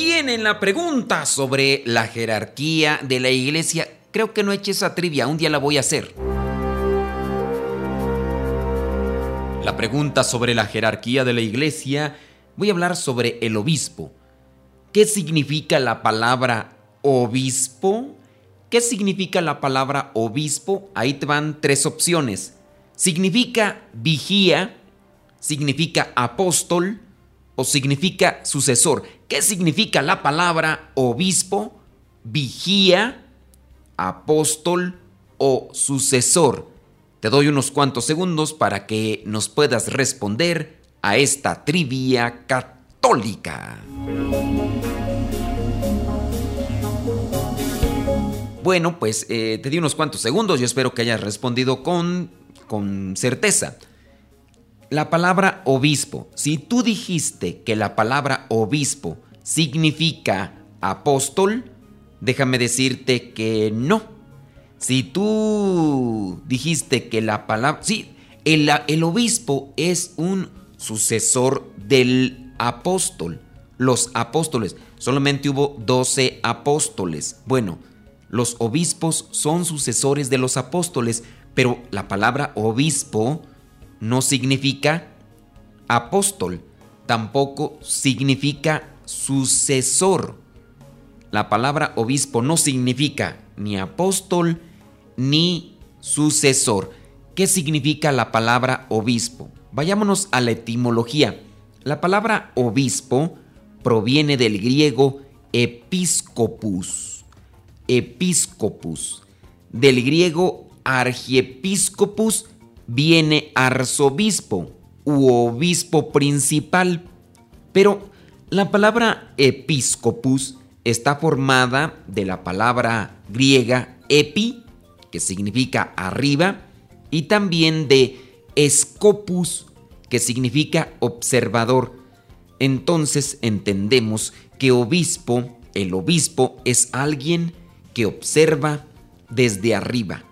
Bien, en la pregunta sobre la jerarquía de la iglesia, creo que no eché esa trivia, un día la voy a hacer. La pregunta sobre la jerarquía de la iglesia, voy a hablar sobre el obispo. ¿Qué significa la palabra obispo? ¿Qué significa la palabra obispo? Ahí te van tres opciones. Significa vigía, significa apóstol o significa sucesor. ¿Qué significa la palabra obispo, vigía, apóstol o sucesor? Te doy unos cuantos segundos para que nos puedas responder a esta trivia católica. Bueno, pues eh, te di unos cuantos segundos, yo espero que hayas respondido con, con certeza. La palabra obispo, si tú dijiste que la palabra obispo significa apóstol, déjame decirte que no. Si tú dijiste que la palabra... Sí, el, obispo es un sucesor del apóstol. Los apóstoles, solamente hubo 12 apóstoles. Bueno, los obispos son sucesores de los apóstoles, pero la palabra obispo no significa apóstol, tampoco significa sucesor. La palabra obispo no significa ni apóstol ni sucesor. ¿Qué significa la palabra obispo? Vayámonos a la etimología. La palabra obispo proviene del griego episcopus episcopus. Del griego archiepiscopus viene arzobispo u obispo principal. Pero la palabra episcopus está formada de la palabra griega epi, que significa arriba, y también de scopus, que significa observador. Entonces entendemos que obispo, el obispo es alguien que observa desde arriba.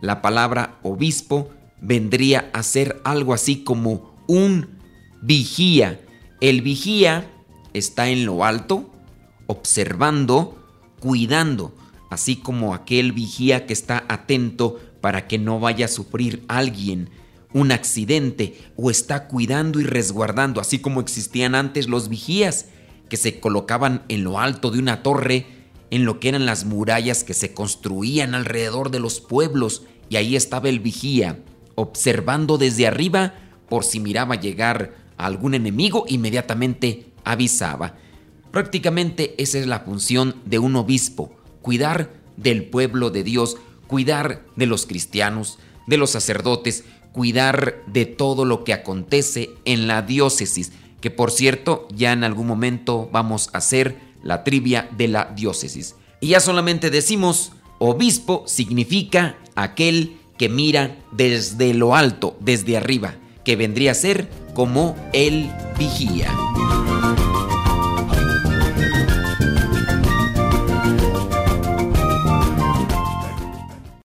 La palabra obispo vendría a ser algo así como un vigía. El vigía está en lo alto, observando, cuidando, así como aquel vigía que está atento para que no vaya a sufrir alguien un accidente o está cuidando y resguardando, así como existían antes los vigías que se colocaban en lo alto de una torre en lo que eran las murallas que se construían alrededor de los pueblos y ahí estaba el vigía, observando desde arriba por si miraba llegar a algún enemigo, inmediatamente avisaba. Prácticamente esa es la función de un obispo, cuidar del pueblo de Dios, cuidar de los cristianos, de los sacerdotes, cuidar de todo lo que acontece en la diócesis, que por cierto ya en algún momento vamos a hacer la trivia de la diócesis. Y ya solamente decimos, obispo significa aquel que mira desde lo alto, desde arriba, que vendría a ser como el vigía.